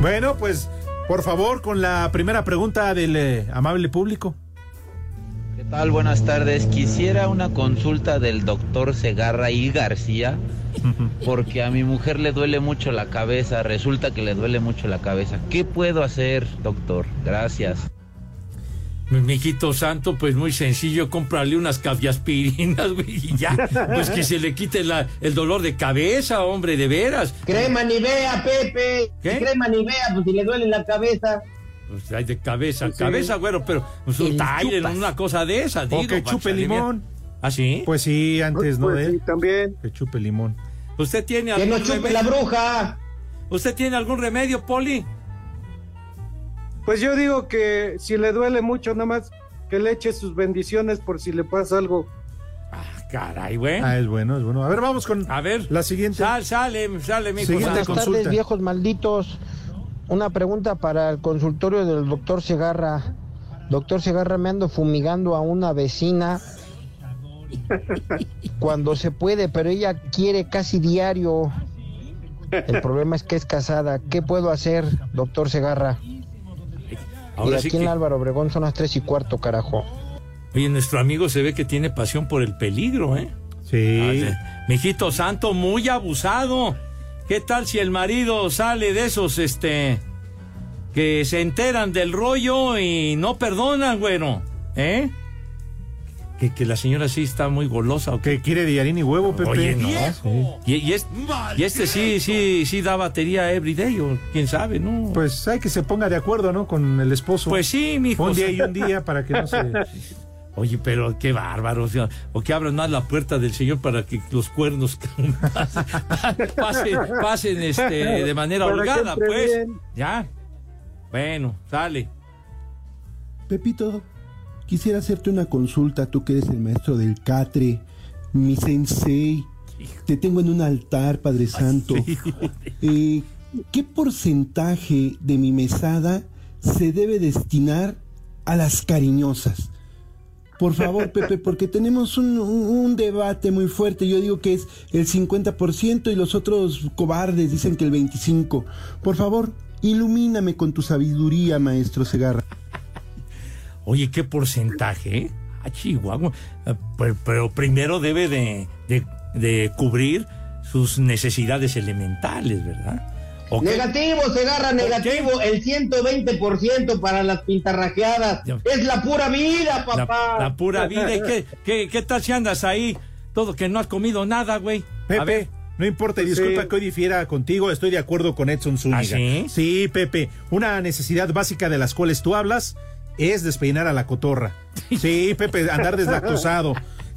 Bueno, pues, por favor, con la primera pregunta del eh, amable público. ¿Qué tal? Buenas tardes. Quisiera una consulta del doctor Segarra y García, porque a mi mujer le duele mucho la cabeza. Resulta que le duele mucho la cabeza. ¿Qué puedo hacer, doctor? Gracias. Mi mijito santo, pues muy sencillo, cómprale unas caviaspirinas, güey, y ya. Pues que se le quite la, el dolor de cabeza, hombre, de veras. Crema Nivea, Pepe. ¿Qué? Crema Nivea, pues si le duele la cabeza. Pues hay de cabeza, cabeza, güero, pero pues un chupas. una cosa de esas, O digo. que chupe limón. ¿Ah, sí? Pues sí, antes, ¿no? Pues sí, también. Que chupe limón. ¿Usted tiene Que algún no chupe remedio? la bruja. ¿Usted tiene algún remedio, Poli? Pues yo digo que si le duele mucho, nada más que le eche sus bendiciones por si le pasa algo. Caray, güey. Ah, es bueno, es bueno. A ver, vamos con A ver. la siguiente. Sal, sale, sale, mijo. Siguiente. Buenas consulta. tardes, viejos malditos. Una pregunta para el consultorio del doctor Segarra. Doctor Segarra, me ando fumigando a una vecina cuando se puede, pero ella quiere casi diario. El problema es que es casada. ¿Qué puedo hacer, doctor Segarra? Ahora y sí aquí en Álvaro Obregón son las tres y cuarto, carajo. Oye, nuestro amigo se ve que tiene pasión por el peligro, ¿eh? Sí. Ah, Mijito santo, muy abusado. ¿Qué tal si el marido sale de esos, este, que se enteran del rollo y no perdonan, güero? ¿Eh? Que, que la señora sí está muy golosa. ¿o qué? Que quiere de harina y huevo, Pepe. Oye, no. Y, y es- y este sí, sí, sí da batería everyday, o quién sabe, ¿no? Pues hay que se ponga de acuerdo, ¿no? Con el esposo. Pues sí, mijo. Un día y un día para que no se. Oye, pero qué bárbaro. O, sea, o que abran más la puerta del Señor para que los cuernos pasen, pasen este, de manera Para holgada, pues. bien. Ya. Bueno, sale. Pepito, quisiera hacerte una consulta, tú que eres el maestro del catre, mi sensei. Te tengo en un altar, Padre Santo. Eh, ¿Qué porcentaje de mi mesada se debe destinar a las cariñosas? Por favor, Pepe, porque tenemos un, debate muy fuerte. Yo digo que es el 50% y los otros cobardes dicen que el 25%. Por favor, ilumíname con tu sabiduría, maestro Segarra. Oye, ¿qué porcentaje? eh? Ah, Chihuahua. Ah, Pero, primero debe de, de- de cubrir sus necesidades elementales, ¿verdad? Negativo, Segarra, negativo. El 120% para las pintarrajeadas. Es la pura vida, papá. la pura vida. ¿Y qué, qué, qué tal si andas ahí? Todo que no has comido nada, güey. A ver. Pepe, no importa, y disculpa Sí. que hoy difiera contigo, estoy de acuerdo con Edson Zúñiga. ¿Ah, sí? Pepe, una necesidad básica de las cuales tú hablas es despeinar a la cotorra. Sí, Pepe, andar deslactosado.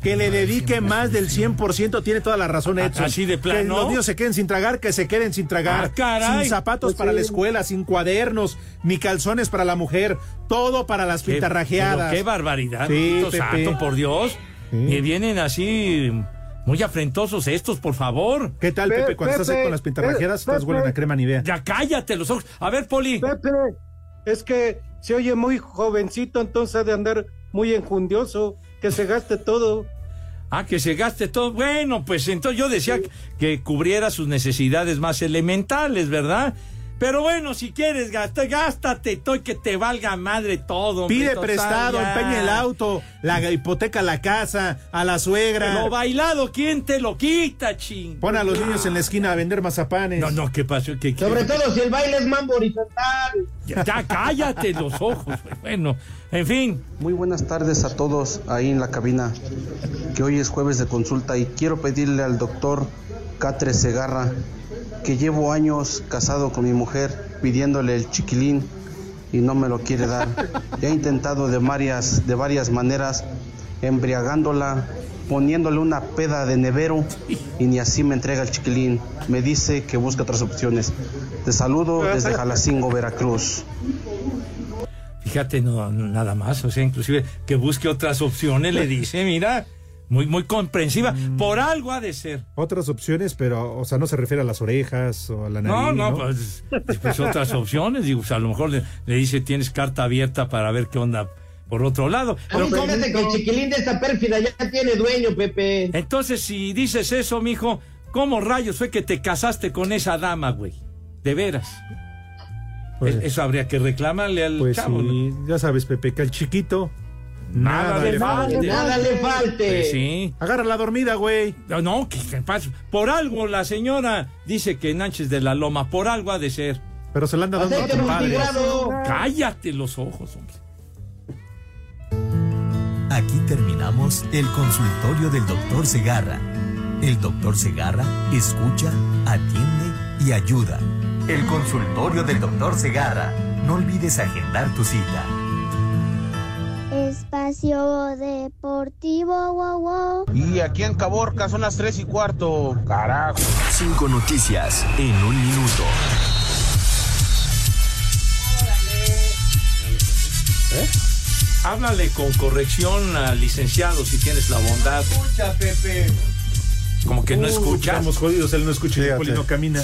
Que le dedique más del 100%, tiene toda la razón Edson. Así de plano. Que los niños se queden sin tragar, que se queden sin tragar. Ah, caray. Sin zapatos Pues para sí. la escuela, sin cuadernos, ni calzones para la mujer. Todo para las Qué- pintarrajeadas. Qué barbaridad, Sí, santo, por Dios. Me vienen así muy afrentosos estos, por favor. ¿Qué tal, Pepe? Cuando estás ahí con las pintarrajeadas, todas huelen a crema Nivea. Ya cállate los ojos. A ver, Poli. Pepe, es que se oye muy jovencito, entonces ha de andar muy enjundioso, que se gaste todo. Ah, que se gaste todo. Bueno, pues entonces yo decía que cubriera sus necesidades más elementales, ¿verdad? Pero bueno, si quieres gastar, gástate todo y que te valga madre todo. hombre, Pide total, prestado, ya. empeña el auto, la hipoteca la casa, a la suegra. Lo bailado, ¿quién te lo quita, ching? Pon a los niños en la esquina a vender mazapanes. No, no, ¿qué pasó? ¿Qué, qué- Sobre todo si el baile es mambo horizontal. Ya, ya cállate los ojos. güey. Bueno, en fin. Muy buenas tardes a todos ahí en la cabina, que hoy es jueves de consulta y quiero pedirle al doctor Catre Segarra que llevo años casado con mi mujer pidiéndole el chiquilín y no me lo quiere dar. Ya he intentado de varias, de varias maneras, embriagándola, poniéndole una peda de nevero y ni así me entrega el chiquilín. Me dice que busca otras opciones. Te saludo desde Jalacingo, Veracruz. Fíjate, no, nada más, o sea, inclusive que busque otras opciones, le dice, mira, muy, muy comprensiva. Por algo ha de ser. Otras opciones, pero, o sea, no se refiere a las orejas o a la No, nariz. no, pues, pues otras opciones. Digo, pues, a lo mejor le, le dice, tienes carta abierta para ver qué onda por otro lado. A mí se me hace que el chiquilín de esa pérfida ya tiene dueño, Pepe. Entonces, si dices eso, mijo, ¿cómo rayos fue que te casaste con esa dama, güey? De veras. Pues- Es- eso habría que reclamarle al Pues chavo. ya sabes, Pepe, que al chiquito Nada le falte. Nada le falte. Pues sí. Agarra la dormida, güey. No, no, ¿qué, qué pasa? Por algo la señora dice que Nánchez de la Loma, por algo ha de ser. Pero se la anda dando a tu padre. Cállate los ojos, hombre. Aquí terminamos el consultorio del doctor Segarra. El doctor Segarra escucha, atiende y ayuda. El consultorio del doctor Segarra. No olvides agendar tu cita. Espacio Deportivo, wow, wow. Y aquí en Caborca son las 3 y cuarto. Carajo. Cinco noticias en un minuto. Háblale con corrección al licenciado si tienes la bondad. Escucha, Pepe. Como que no Uh, escuchas. Estamos jodidos, él no escucha y el poli no camina.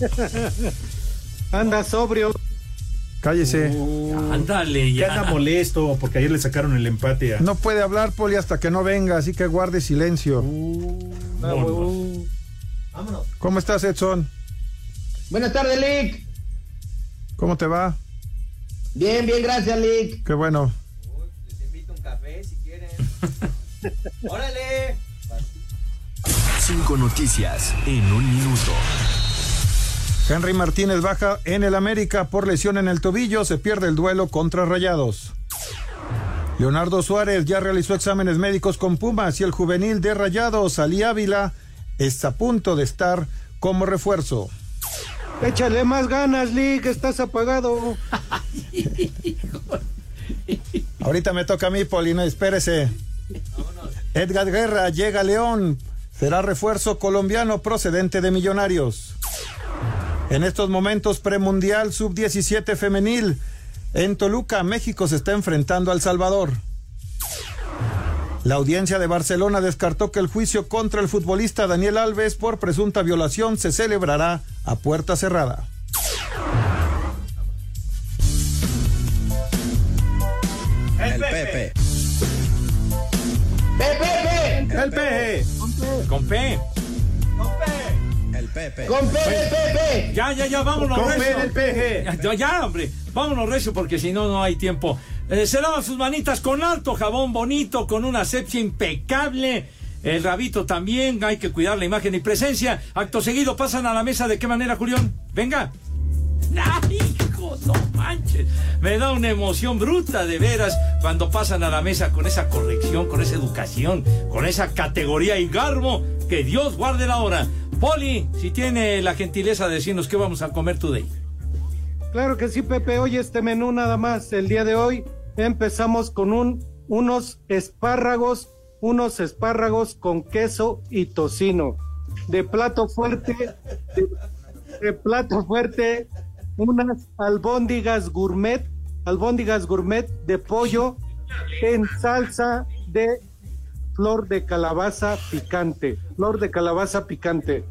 Anda sobrio. Cállese. Ándale, Que ya. anda molesto porque ayer le sacaron el empate a. No puede hablar, Poli, hasta que no venga, así que guarde silencio. Vámonos. ¿Cómo estás, Edson? Buenas tardes, Lick. ¿Cómo te va? Bien, bien, gracias, Lick. Qué bueno. ¡Órale! Cinco noticias en un minuto. Henry Martínez baja en el América por lesión en el tobillo, se pierde el duelo contra Rayados. Leonardo Suárez ya realizó exámenes médicos con Pumas y el juvenil de Rayados, Ali Ávila, está a punto de estar como refuerzo. Échale más ganas, Lick, estás apagado. Ahorita me toca a mí, Polino, espérese. Edgar Guerra llega a León, será refuerzo colombiano procedente de Millonarios. En estos momentos premundial sub-17 femenil, en Toluca, México se está enfrentando al Salvador. La audiencia de Barcelona descartó que el juicio contra el futbolista Daniel Alves por presunta violación se celebrará a puerta cerrada. El Pepe. Pepe, El peje. Con P. Pepe. Con Pepe, Pepe. Ya, ya, ya, vámonos, Con. Ya, ya, hombre, vámonos, recio, porque si no, no hay tiempo. Eh, se lavan sus manitas con alto jabón bonito, con una asepsia impecable. El rabito también, hay que cuidar la imagen y presencia. Acto seguido pasan a la mesa. ¿De qué manera, Julián? Venga. ¡Ay, hijo, no manches! Me da una emoción bruta, de veras, cuando pasan a la mesa con esa corrección, con esa educación, con esa categoría y garbo. Que Dios guarde la hora. Poli, si tiene la gentileza de decirnos qué vamos a comer today. Claro que sí, Pepe. Hoy este menú nada más. El día de hoy empezamos con un, unos espárragos, unos espárragos con queso y tocino. De plato fuerte, de, de plato fuerte, unas albóndigas gourmet, albóndigas gourmet de pollo en salsa de flor de calabaza picante, flor de calabaza picante.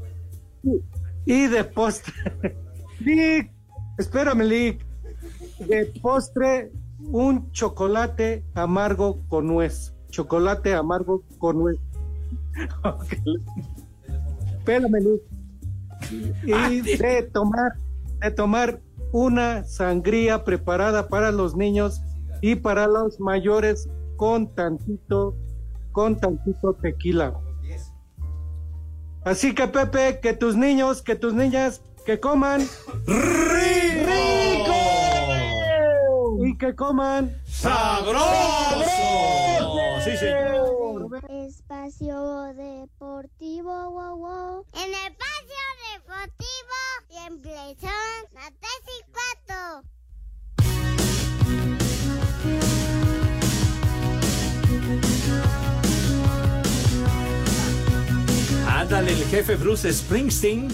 Y de postre, Lick, espérame, Lick. De postre, un chocolate amargo con nuez. Chocolate amargo con nuez. Espérame, Lick. Y de tomar, de tomar una sangría preparada para los niños y para los mayores con tantito, con tantito tequila. Así que Pepe, que tus niños, que tus niñas, que coman rico y que coman ¡Sabroso! Sí, señor. Espacio Deportivo, wow, wow. En Espacio jefe Bruce Springsteen.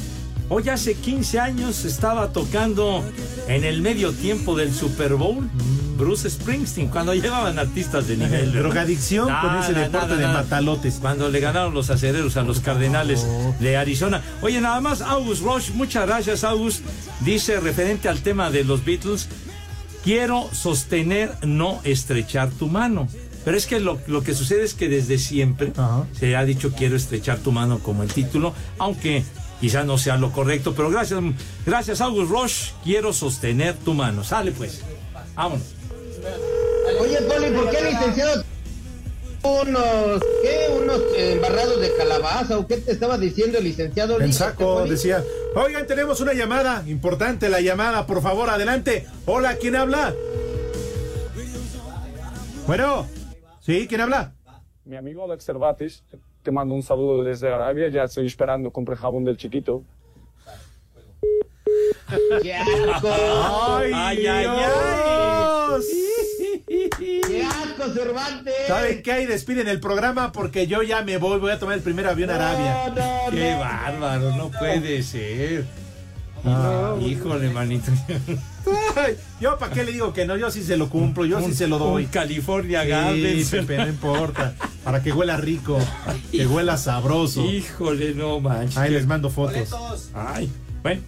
Hoy hace 15 años estaba tocando en el medio tiempo del Super Bowl. Bruce Springsteen, cuando llevaban artistas de nivel. Drogadicción con ese deporte de matalotes. Cuando le ganaron los acereros a los Cardenales de Arizona. Oye, nada más, August Roche, muchas gracias, August. Dice referente al tema de los Beatles, quiero sostener, no estrechar tu mano. Pero es que lo, lo que sucede es que desde siempre se ha dicho quiero estrechar tu mano como el título, aunque quizá no sea lo correcto. Pero gracias, gracias, August Roche, quiero sostener tu mano. Sale pues, vámonos. Oye, Poli, ¿por qué licenciado unos, qué, unos embarrados de calabaza o qué te estaba diciendo el licenciado? En saco decía, oigan, tenemos una llamada, importante la llamada, por favor, adelante. Hola, ¿quién habla? Bueno, ¿sí? ¿Quién habla? Mi amigo Alex Cervantes, te mando un saludo desde Arabia, ya estoy esperando comprar jabón del chiquito. ¡Qué asco! ¡Ay, Ay, ay, Dios! ¡Qué asco, Cervantes! ¿Saben qué hay? Despiden el programa porque yo ya me voy, voy a tomar el primer avión a Arabia. No, Qué no. bárbaro, no puede ser. Híjole, manito. Yo para qué le digo que no, yo sí se lo cumplo, yo sí se lo doy. Un California Sí, Gardens. Pepe, no importa. Para que huela rico, que huela sabroso. Híjole, no manches. Ahí les mando fotos. Ay, bueno.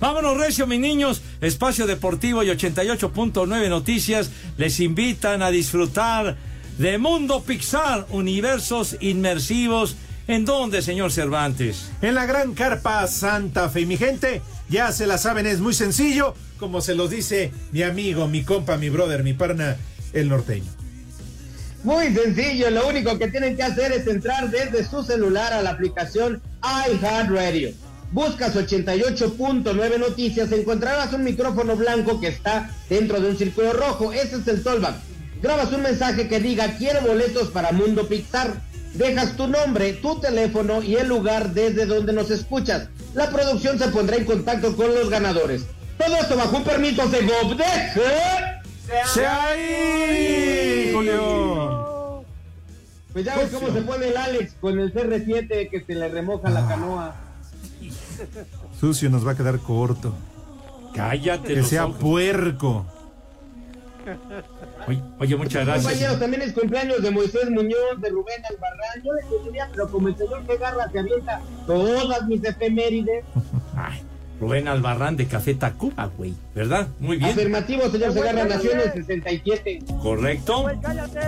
Vámonos, Recio, mis niños. Espacio Deportivo y 88.9 Noticias les invitan a disfrutar de Mundo Pixar, universos inmersivos. ¿En dónde, señor Cervantes? En la gran carpa Santa Fe, mi gente, ya se la saben, es muy sencillo, como se los dice mi amigo, mi compa, mi brother, mi parna, el norteño. Muy sencillo, lo único que tienen que hacer es entrar desde su celular a la aplicación iHeartRadio. Buscas 88.9 noticias, encontrarás un micrófono blanco que está dentro de un círculo rojo, ese es el tollback. Grabas un mensaje que diga quiero boletos para Mundo Pixar. Dejas tu nombre, tu teléfono y el lugar desde donde nos escuchas. La producción se pondrá en contacto con los ganadores. Todo esto bajo un permiso de GovDeje. ¡Se ahí, Julio! Pues ya ves cómo se pone el Alex con el CR7 que se le remoja la canoa. Sucio nos va a quedar corto. Cállate. Que los sea ojos. puerco. Oye, oye, muchas gracias. Compañeros, también es cumpleaños de Moisés Muñoz, de Rubén Albarrán. Yo le quería, pero como el señor Segarra se avienta todas mis efemérides. Ay, Rubén Albarrán de Café Tacuba, güey. ¿Verdad? Muy bien. Afirmativo, señor Segarra, nació en el 67. Correcto. cállate.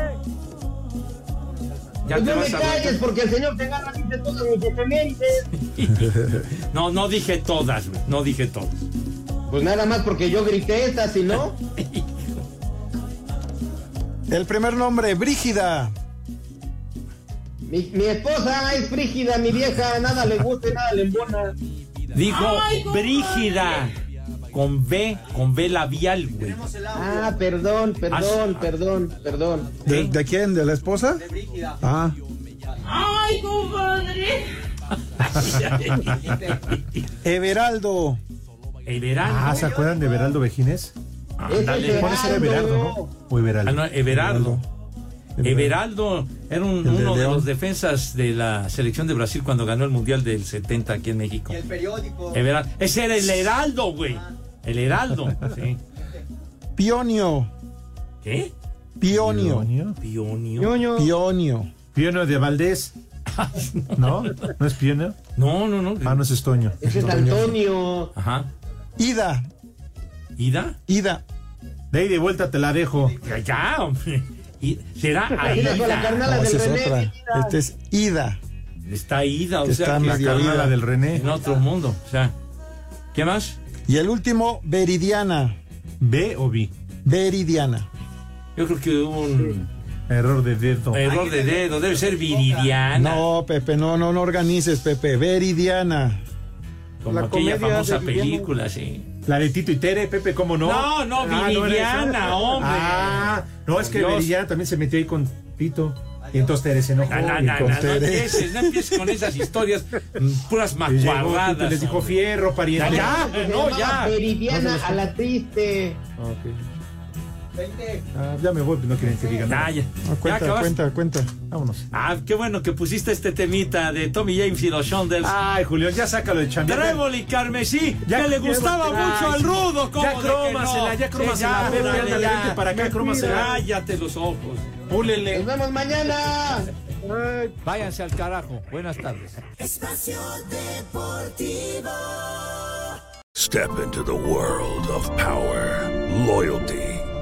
Ya Pues te no me a calles porque el señor Segarra dice todas mis efemérides. No, no dije todas, güey. No dije todas. Pues nada más porque yo grité esta, si no. El primer nombre, Brígida. Mi, mi esposa es frígida, mi vieja nada le gusta y nada le embona. Dijo Brígida. Con B, con B labial, güey. Ah, perdón, perdón, perdón, perdón. ¿De, de quién? ¿De la esposa? Ah. ¡Ay, compadre! Everaldo. Everaldo. Ah, ¿se acuerdan de Everaldo Vejines? Ándale. ¿Cuál es el Everardo, no? O Everaldo. Ah, no, Everardo. Everaldo era un- El de uno de León. los defensas de la selección de Brasil cuando ganó el Mundial del 70 aquí en México. El periódico. Everaldo. Ese era el Heraldo, güey. El Heraldo. Sí. Pionio. ¿Qué? Pionio. Pionio. Pionio. Pionio de Valdés. ¿No? ¿No es Pionio? No, no, no. Ah, no es Estoño. Ese es Antonio. Ajá. Ida. ¿Ida? Ida. De ahí de vuelta te la dejo. Ya, ya, hombre. Y- ¿Será Mira, con la Aida? carnala No, del esa es René. otra. Este es Ida. Está Ida, o Que sea, está que la ida. carnala del René. En otro mundo. O sea, ¿qué más? Y el último, Veridiana. ¿B o B? Veridiana. Yo creo que hubo un Error de dedo. error de dedo. Debe ser viridiana. No, Pepe, no, no, no organices, Pepe. Veridiana. como la aquella famosa película, sí. La de Tito y Tere, Pepe, ¿cómo no? No, no, ah, hombre. Ah, no, es que Dios. Viridiana también se metió ahí con Tito. Y entonces Tere se enojó. No, no, no, empieces, no empieces con esas historias mm, puras macuarradas. Les dijo fierro, pariente. Ya, no, ya. Viridiana a la triste. Ah, okay. 20. Ah, ya me voy, pues, no quieren que digan ah, nada. Ah, cuenta, cuenta, cuenta. Vámonos. Ah, qué bueno que pusiste este temita de Tommy James y los Shonders. Ay, Julián, ya sácalo de chambear. Trébol y Carmesí, que le gustaba mucho al rudo. ¿cómo ya crómasela, ya crómasela. Sí, ya, para acá, crómasela. Cállate los ojos. Púlele. Nos vemos mañana. Váyanse al carajo. Buenas tardes. Espacio Deportivo. Step into the world of power, loyalty.